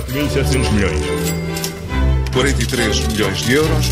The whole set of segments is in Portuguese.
4.700 milhões. 43 milhões de euros.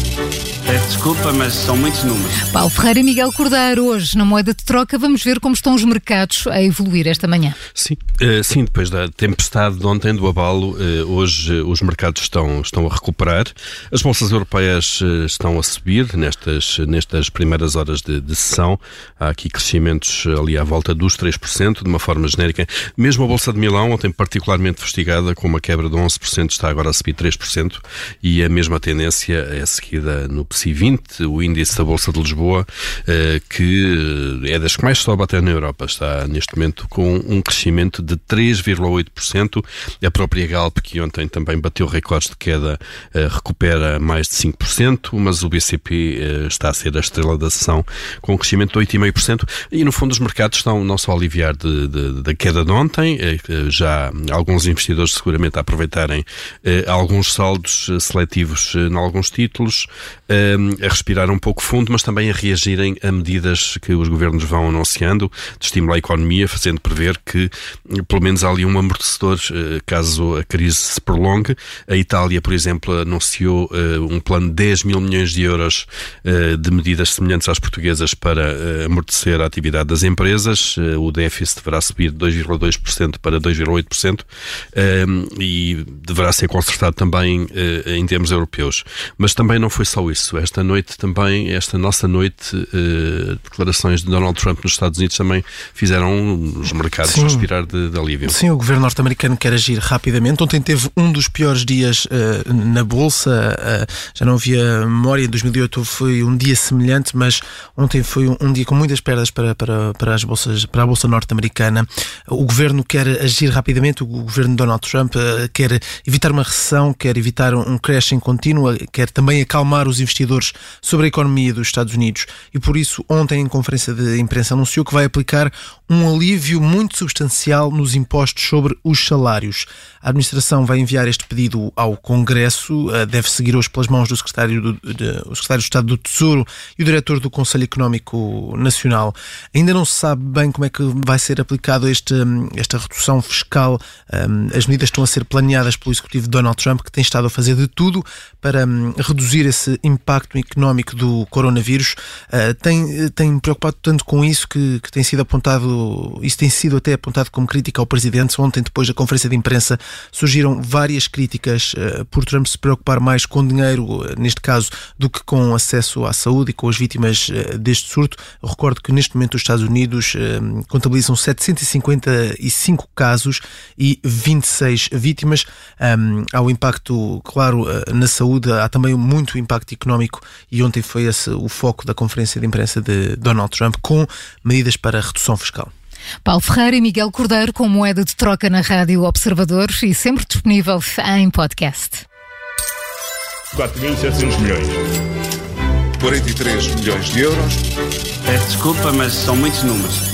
Peço desculpa, mas são muitos números. Paulo Ferreira e Miguel Cordeiro, hoje na moeda de troca, vamos ver como estão os mercados a evoluir esta manhã. Sim, uh, sim depois da tempestade de ontem, do abalo, uh, hoje uh, os mercados estão, estão a recuperar. As bolsas europeias estão a subir nestas, nestas primeiras horas de, de, sessão. Há aqui crescimentos ali à volta dos 3%, de uma forma genérica. Mesmo a Bolsa de Milão, ontem particularmente festigada, com uma quebra de 11%, está agora a subir 3%, e a mesma tendência é seguida no PSI 20, o índice da Bolsa de Lisboa, eh, que é das que mais sobe até na Europa. Está neste momento com um crescimento de 3,8%. A própria Galp, que ontem também bateu recordes de queda, eh, recupera mais de 5%, mas o BCP eh, está a ser a estrela da sessão com um crescimento de 8,5%. E no fundo os mercados estão não só a aliviar de, de, da queda de ontem, já alguns investidores seguramente a aproveitarem alguns saldos seletivos em alguns títulos, a respirar um pouco fundo, mas também a reagirem a medidas que os governos vão anunciando de estimular a economia, fazendo prever que pelo menos há ali um amortecedor eh, caso a crise se prolongue. A Itália, por exemplo, anunciou eh, um plano de 10 mil milhões de euros eh, de medidas semelhantes às portuguesas para amortecer a atividade das empresas. O déficit deverá subir de 2,2% para 2,8% e deverá ser consertado também em termos europeus. Mas também não foi só isso. Esta noite também, esta nossa noite, uh, declarações de Donald Trump nos Estados Unidos também fizeram os mercados Sim. respirar de, de, alívio. Sim, o governo norte-americano quer agir rapidamente. Ontem teve um dos piores dias uh, na Bolsa. Uh, já não havia memória. Em 2008 foi um dia semelhante, mas ontem foi um, um dia com muitas perdas para, para, para, as bolsas, para a Bolsa norte-americana. O governo quer agir rapidamente. O governo de Donald Trump quer evitar uma recessão, quer evitar um crash em contínuo, quer também acalmar os investidores sobre a economia dos Estados Unidos e por isso ontem em conferência de imprensa anunciou que vai aplicar um alívio muito substancial nos impostos sobre os salários. A administração vai enviar este pedido ao Congresso, eh, deve seguir hoje pelas mãos do secretário, do, de, o secretário de Estado do Tesouro e o diretor do Conselho Económico Nacional. Ainda não se sabe bem como é que vai ser aplicado este, esta redução fiscal. As medidas estão a ser planeadas pelo executivo Donald Trump, que tem estado a fazer de tudo para hum, reduzir esse impacto económico do coronavírus. Uh, tem, tem preocupado tanto com isso que, que, tem sido apontado, isso tem sido até apontado como crítica ao presidente. Ontem, depois da conferência de imprensa, surgiram várias críticas uh, por Trump se preocupar mais com dinheiro, uh, neste caso, do que com acesso à saúde e com as vítimas deste surto. Eu recordo que neste momento os Estados Unidos contabilizam 755 casos e 26 vítimas. Um, há o impacto, claro, na saúde, há também muito impacto económico e ontem foi esse o foco da conferência de imprensa de Donald Trump com medidas para redução fiscal. Paulo Ferreira e Miguel Cordeiro com moeda de troca na Rádio Observador e sempre disponível em podcast. 4.700 milhões. 43 milhões de euros. Peço desculpa, mas são muitos números.